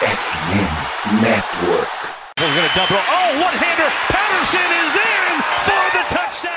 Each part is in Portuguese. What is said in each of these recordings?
FM Network. We're going to double. Oh, one-hander. Patterson is in for the touchdown.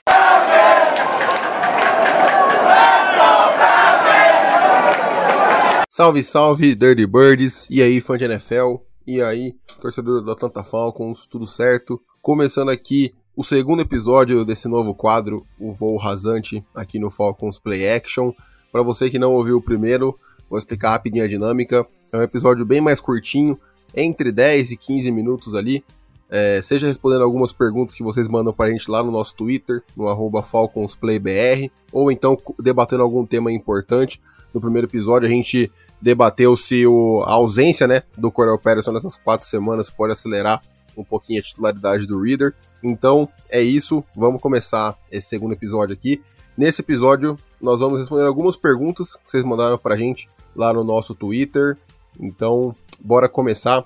Salve, salve, Dirty Birds. E aí, fã de NFL? E aí, torcedor do Atlanta Falcons, tudo certo? Começando aqui o segundo episódio desse novo quadro, o voo rasante, aqui no Falcons Play Action. Para você que não ouviu o primeiro, vou explicar rapidinho a dinâmica. É um episódio bem mais curtinho, entre 10 e 15 minutos ali. É, seja respondendo algumas perguntas que vocês mandam para a gente lá no nosso Twitter, no FalconsPlayBR, ou então debatendo algum tema importante. No primeiro episódio a gente debateu se o, a ausência né, do Corel Patterson nessas quatro semanas pode acelerar um pouquinho a titularidade do Reader. Então é isso, vamos começar esse segundo episódio aqui. Nesse episódio nós vamos responder algumas perguntas que vocês mandaram pra gente lá no nosso Twitter. Então, bora começar.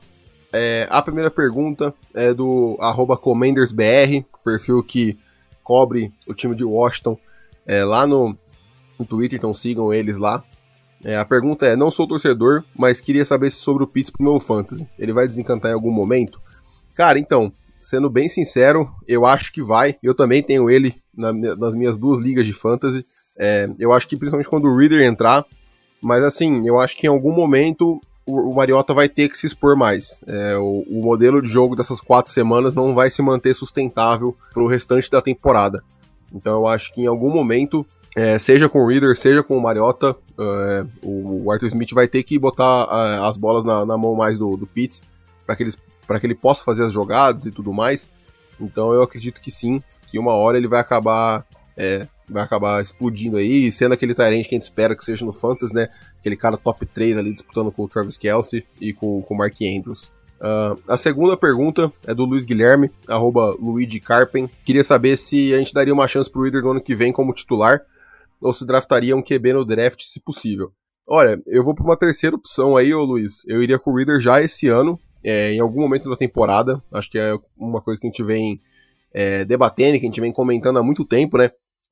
É, a primeira pergunta é do CommandersBR, perfil que cobre o time de Washington é, lá no, no Twitter, então sigam eles lá. É, a pergunta é: não sou torcedor, mas queria saber sobre o Pitts pro meu fantasy. Ele vai desencantar em algum momento? Cara, então, sendo bem sincero, eu acho que vai. Eu também tenho ele na, nas minhas duas ligas de fantasy. É, eu acho que principalmente quando o Reader entrar. Mas assim, eu acho que em algum momento o, Mariota vai ter que se expor mais. É, o, o, modelo de jogo dessas quatro semanas não vai se manter sustentável para o restante da temporada. Então eu acho que em algum momento é, seja com o Reader, seja com o Mariota, é, o Arthur Smith vai ter que botar é, as bolas na, na, mão mais do, do Pitts para que, que ele possa fazer as jogadas e tudo mais. Então eu acredito que sim, que uma hora ele vai acabar é, vai acabar explodindo aí, sendo aquele Tyrant que a gente espera que seja no Fantasy, né? Aquele cara top 3 ali disputando com o Travis Kelsey e com, com o Mark Andrews. Uh, a segunda pergunta é do Luiz Guilherme, arroba Luigi Carpen. Queria saber se a gente daria uma chance pro Reader no ano que vem como titular ou se draftaria um QB no draft, se possível. Olha, eu vou para uma terceira opção aí, ô Luiz. Eu iria com o Reader já esse ano, é, em algum momento da temporada. Acho que é uma coisa que a gente vem é, debatendo, que a gente vem comentando há muito tempo, né?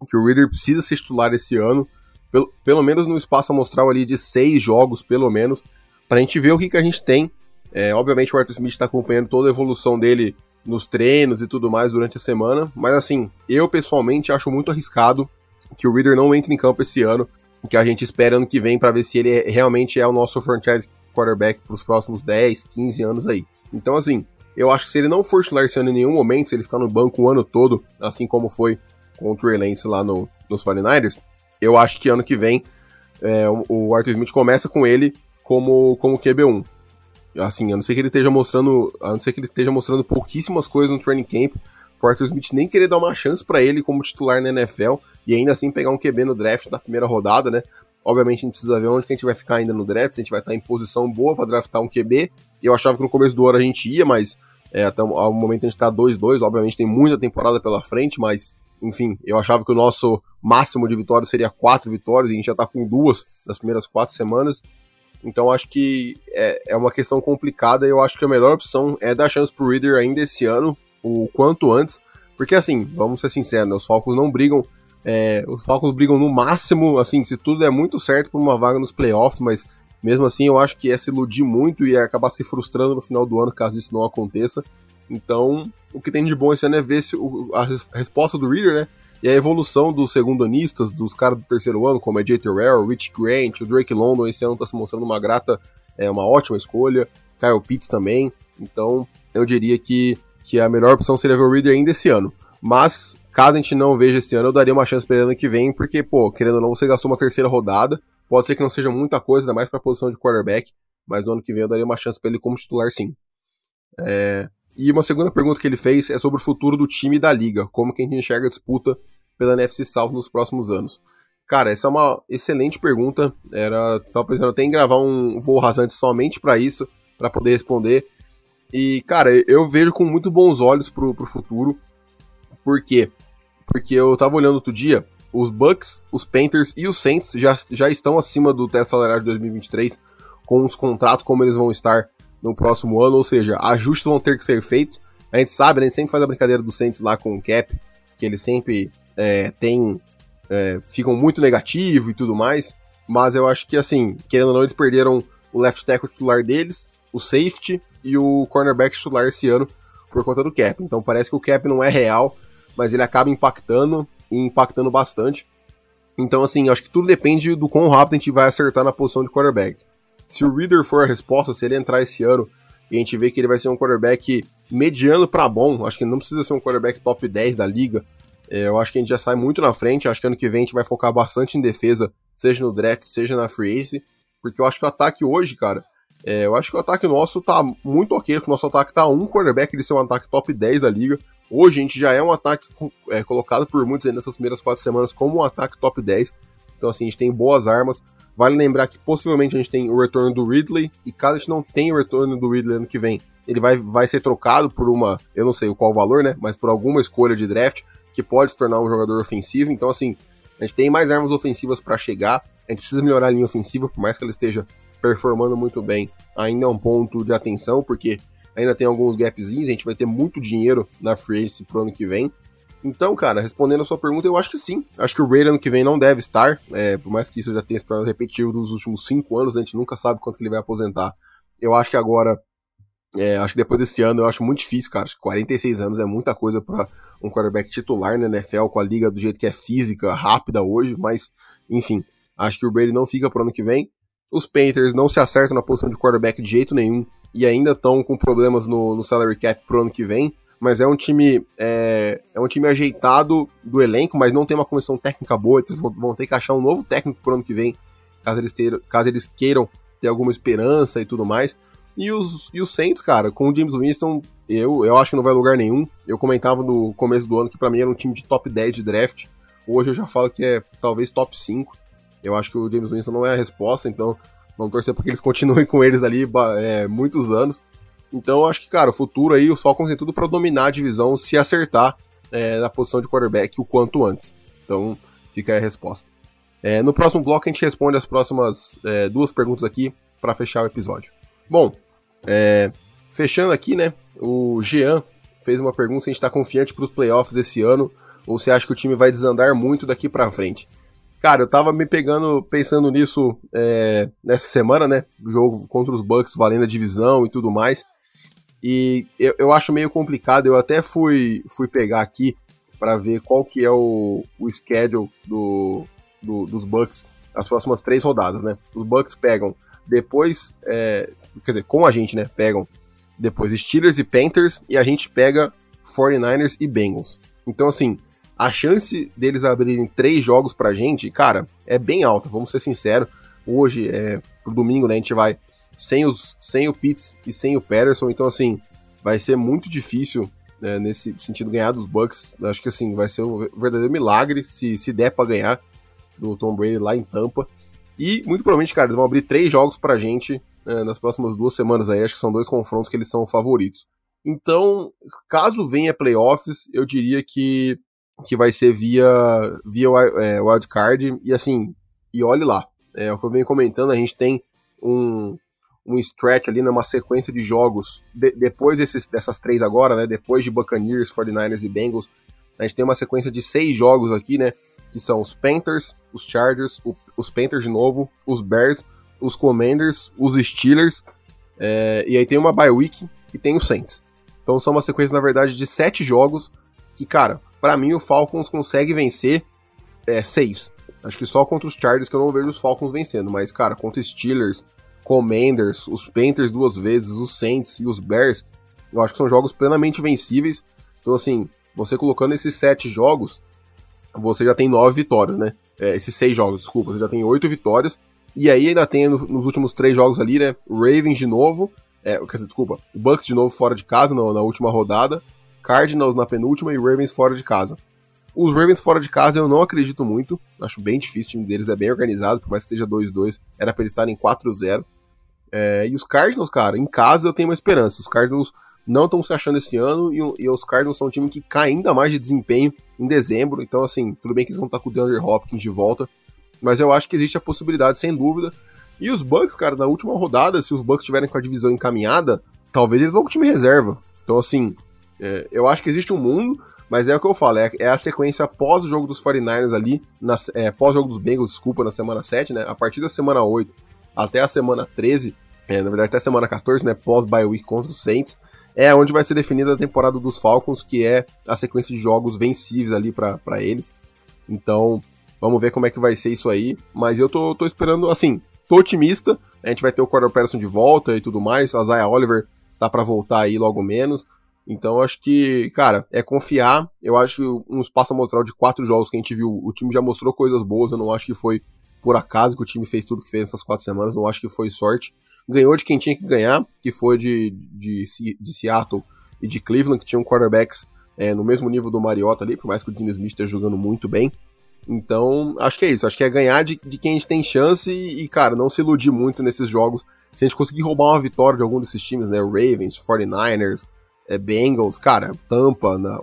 Que o Reader precisa ser titular esse ano. Pelo, pelo menos no espaço amostral ali de seis jogos, pelo menos, para a gente ver o que, que a gente tem. É, obviamente o Arthur Smith está acompanhando toda a evolução dele nos treinos e tudo mais durante a semana, mas assim, eu pessoalmente acho muito arriscado que o Reader não entre em campo esse ano, que a gente espera ano que vem para ver se ele realmente é o nosso franchise quarterback para os próximos 10, 15 anos aí. Então, assim, eu acho que se ele não for titular esse ano em nenhum momento, se ele ficar no banco o ano todo, assim como foi com o Trey Lance lá no, nos 49ers, eu acho que ano que vem é, o, Arthur Smith começa com ele como, como QB1. Assim, a não ser que ele esteja mostrando, a não ser que ele esteja mostrando pouquíssimas coisas no training camp, o Arthur Smith nem querer dar uma chance para ele como titular na NFL e ainda assim pegar um QB no draft na primeira rodada, né? Obviamente a gente precisa ver onde que a gente vai ficar ainda no draft, se a gente vai estar em posição boa para draftar um QB. Eu achava que no começo do ano a gente ia, mas é, até o momento a gente tá 2-2, obviamente tem muita temporada pela frente, mas enfim, eu achava que o nosso máximo de vitórias seria quatro vitórias, e a gente já tá com duas nas primeiras quatro semanas. Então acho que é, é uma questão complicada e eu acho que a melhor opção é dar chance pro Reader ainda esse ano, o quanto antes, porque assim, vamos ser sinceros, né, os Falcons não brigam é, os Falcons brigam no máximo, assim, se tudo é muito certo por uma vaga nos playoffs, mas mesmo assim eu acho que ia se iludir muito e ia acabar se frustrando no final do ano caso isso não aconteça. Então, o que tem de bom esse ano é ver se o, a, resposta do Reader, né? E a evolução dos segundanistas, dos caras do terceiro ano, como é Jay Terrell, Rich Grant, o Drake London, esse ano tá se mostrando uma grata, é uma ótima escolha. Kyle Pitts também. Então, eu diria que, que a melhor opção seria ver o Reader ainda esse ano. Mas Caso a gente não veja esse ano, eu daria uma chance para ele ano que vem, porque, pô, querendo ou não, você gastou uma terceira rodada. Pode ser que não seja muita coisa, ainda mais pra posição de quarterback, mas no ano que vem eu daria uma chance para ele como titular sim. É... E uma segunda pergunta que ele fez é sobre o futuro do time e da liga, como que a gente enxerga a disputa pela NFC South nos próximos anos. Cara, essa é uma excelente pergunta. Era, tava pensando até em gravar um voo rasante somente para isso, para poder responder. E, cara, eu vejo com muito bons olhos pro, pro futuro. Por quê? porque eu tava olhando outro dia, os Bucks, os Panthers e os Saints já, já estão acima do teto salarial de 2023, com os contratos como eles vão estar no próximo ano, ou seja, ajustes vão ter que ser feitos. A gente sabe, né, a gente sempre faz a brincadeira dos Saints lá com o cap, que eles sempre é, tem, é, ficam muito negativo e tudo mais, mas eu acho que assim, querendo ou não, eles perderam o left tackle titular deles, o safety e o cornerback titular esse ano por conta do cap. Então parece que o cap não é real, mas ele acaba impactando e impactando bastante. Então, assim, acho que tudo depende do quão rápido a gente vai acertar na posição de quarterback. Se o Reader for a resposta, se ele entrar esse ano e a gente vê que ele vai ser um quarterback mediano para bom, acho que não precisa ser um quarterback top 10 da liga. É, eu acho que a gente já sai muito na frente. Acho que ano que vem a gente vai focar bastante em defesa, seja no draft, seja na free agency, porque eu acho que o ataque hoje, cara, é, eu acho que o ataque nosso tá muito ok, o nosso ataque tá um quarterback de ser um ataque top 10 da liga. Hoje a gente já é um ataque é, colocado por muitos nessas primeiras quatro semanas como um ataque top 10. Então, assim, a gente tem boas armas. Vale lembrar que possivelmente a gente tem o retorno do Ridley, e caso a gente não tenha o retorno do Ridley ano que vem, ele vai, vai ser trocado por uma, eu não sei qual valor, né? Mas por alguma escolha de draft que pode se tornar um jogador ofensivo. Então, assim, a gente tem mais armas ofensivas para chegar. A gente precisa melhorar a linha ofensiva, por mais que ela esteja performando muito bem. Ainda é um ponto de atenção, porque ainda tem alguns gapzinhos, a gente vai ter muito dinheiro na free agency pro ano que vem. Então, cara, respondendo a sua pergunta, eu acho que sim. Acho que o Ray ano que vem não deve estar, é, por mais que isso já tenha se tornado repetitivo nos últimos cinco anos, a gente nunca sabe quanto ele vai aposentar. Eu acho que agora, é, acho que depois desse ano, eu acho muito difícil, cara. Acho que 46 anos é muita coisa para um quarterback titular na NFL, com a liga do jeito que é física, rápida hoje, mas, enfim, acho que o Brady não fica pro ano que vem. Os Panthers não se acertam na posição de quarterback de jeito nenhum e ainda estão com problemas no, no, salary cap pro ano que vem. Mas é um time é, é, um time ajeitado do elenco, mas não tem uma comissão técnica boa. Então vão, ter que achar um novo técnico pro ano que vem, caso eles, ter, caso eles queiram ter alguma esperança e tudo mais. E os, e os Saints, cara, com o James Winston, eu, eu acho que não vai lugar nenhum. Eu comentava no começo do ano que para mim era um time de top 10 de draft. Hoje eu já falo que é talvez top 5. Eu acho que o James Winston não é a resposta, então vamos torcer para que eles continuem com eles ali é, muitos anos. Então eu acho que, cara, o futuro aí, os Falcons tem tudo para dominar a divisão se acertar é, na posição de quarterback o quanto antes. Então fica aí a resposta. É, no próximo bloco a gente responde as próximas é, duas perguntas aqui para fechar o episódio. Bom, é, fechando aqui, né? O Jean fez uma pergunta se a gente está confiante para os playoffs esse ano ou se acha que o time vai desandar muito daqui para frente. Cara, eu tava me pegando, pensando nisso é, nessa semana, né? Jogo contra os Bucks, valendo a divisão e tudo mais. E eu, eu acho meio complicado. Eu até fui, fui pegar aqui para ver qual que é o, o schedule do, do, dos Bucks as próximas três rodadas, né? Os Bucks pegam depois, é, quer dizer, com a gente, né? Pegam depois Steelers e Panthers e a gente pega 49ers e Bengals. Então, assim, a chance deles abrirem três jogos pra gente, cara, é bem alta, vamos ser sinceros. Hoje, é, pro domingo, né, a gente vai sem, os, sem o Pitts e sem o Patterson, então assim, vai ser muito difícil né, nesse sentido ganhar dos Bucks. Acho que assim, vai ser um verdadeiro milagre se, se der para ganhar do Tom Brady lá em Tampa. E muito provavelmente, cara, eles vão abrir três jogos pra gente né, nas próximas duas semanas aí. Acho que são dois confrontos que eles são favoritos. Então, caso venha playoffs, eu diria que que vai ser via, via é, wildcard, e assim, e olhe lá, é o que eu venho comentando, a gente tem um, um stretch ali numa sequência de jogos, de, depois desses, dessas três agora, né, depois de Buccaneers, 49ers e Bengals, a gente tem uma sequência de seis jogos aqui, né, que são os Panthers, os Chargers, o, os Panthers de novo, os Bears, os Commanders, os Steelers, é, e aí tem uma bye week e tem os Saints. Então são uma sequência, na verdade, de sete jogos que, cara, para mim o Falcons consegue vencer é, seis. Acho que só contra os Chargers que eu não vejo os Falcons vencendo, mas, cara, contra os Steelers, Commanders, os Panthers duas vezes, os Saints e os Bears, eu acho que são jogos plenamente vencíveis. Então, assim, você colocando esses sete jogos, você já tem nove vitórias, né? É, esses seis jogos, desculpa, você já tem oito vitórias. E aí ainda tem no, nos últimos três jogos ali, né? Ravens de novo, é, quer dizer, desculpa, Bucks de novo fora de casa na, na última rodada. Cardinals na penúltima e Ravens fora de casa. Os Ravens fora de casa eu não acredito muito, acho bem difícil, o time deles é bem organizado, por mais que esteja 2-2, era pra eles estarem 4-0. É, e os Cardinals, cara, em casa eu tenho uma esperança. Os Cardinals não estão se achando esse ano e, e, os Cardinals são um time que cai ainda mais de desempenho em dezembro. Então, assim, tudo bem que eles vão estar com o DeAndre Hopkins de volta, mas eu acho que existe a possibilidade, sem dúvida. E os Bucks, cara, na última rodada, se os Bucks estiverem com a divisão encaminhada, talvez eles vão com o time reserva. Então, assim, é, eu acho que existe um mundo, mas é o que eu falo, é, é a sequência pós o jogo dos 49ers ali, na, é, pós o jogo dos Bengals, desculpa, na semana 7, né? A partir da semana 8 até a semana 13, é, na verdade até semana 14, né, pós-bye week contra o Saints, é onde vai ser definida a temporada dos Falcons, que é a sequência de jogos vencíveis ali para eles. Então, vamos ver como é que vai ser isso aí, mas eu tô, tô esperando, assim, tô otimista, a gente vai ter o Cordell Patterson de volta e tudo mais, a Zaya Oliver tá para voltar aí logo menos, então acho que, cara, é confiar. Eu acho que um espaço amostral de quatro jogos que a gente viu, o time já mostrou coisas boas. Eu não acho que foi por acaso que o time fez tudo que fez nessas quatro semanas. Não acho que foi sorte. Ganhou de quem tinha que ganhar, que foi de, de, de Seattle e de Cleveland, que tinham quarterbacks é, no mesmo nível do Mariota ali, por mais que o Dean Smith esteja jogando muito bem. Então, acho que é isso. Acho que é ganhar de, de quem a gente tem chance e, e, cara, não se iludir muito nesses jogos. Se a gente conseguir roubar uma vitória de algum desses times, né? Ravens, 49ers, é, Bengals, cara, Tampa na,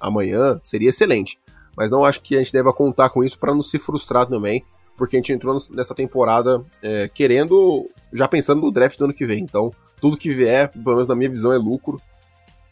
amanhã seria excelente. Mas não acho que a gente deva contar com isso para não se frustrar também, porque a gente entrou nessa temporada é, querendo, já pensando no draft do ano que vem. Então, tudo que vier, pelo menos na minha visão, é lucro.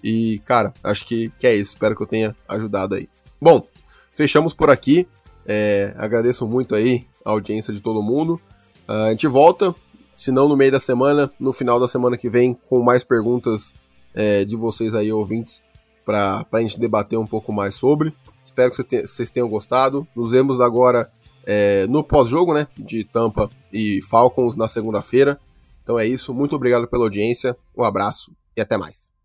E, cara, acho que, que é isso. Espero que eu tenha ajudado aí. Bom, fechamos por aqui. É, agradeço muito aí a audiência de todo mundo. Uh, a gente volta, se não no meio da semana, no final da semana que vem, com mais perguntas é, de vocês aí, ouvintes, para a gente debater um pouco mais sobre. Espero que vocês tenham gostado. Nos vemos agora é, no pós-jogo, né? De Tampa e Falcons na segunda-feira. Então é isso. Muito obrigado pela audiência. Um abraço e até mais.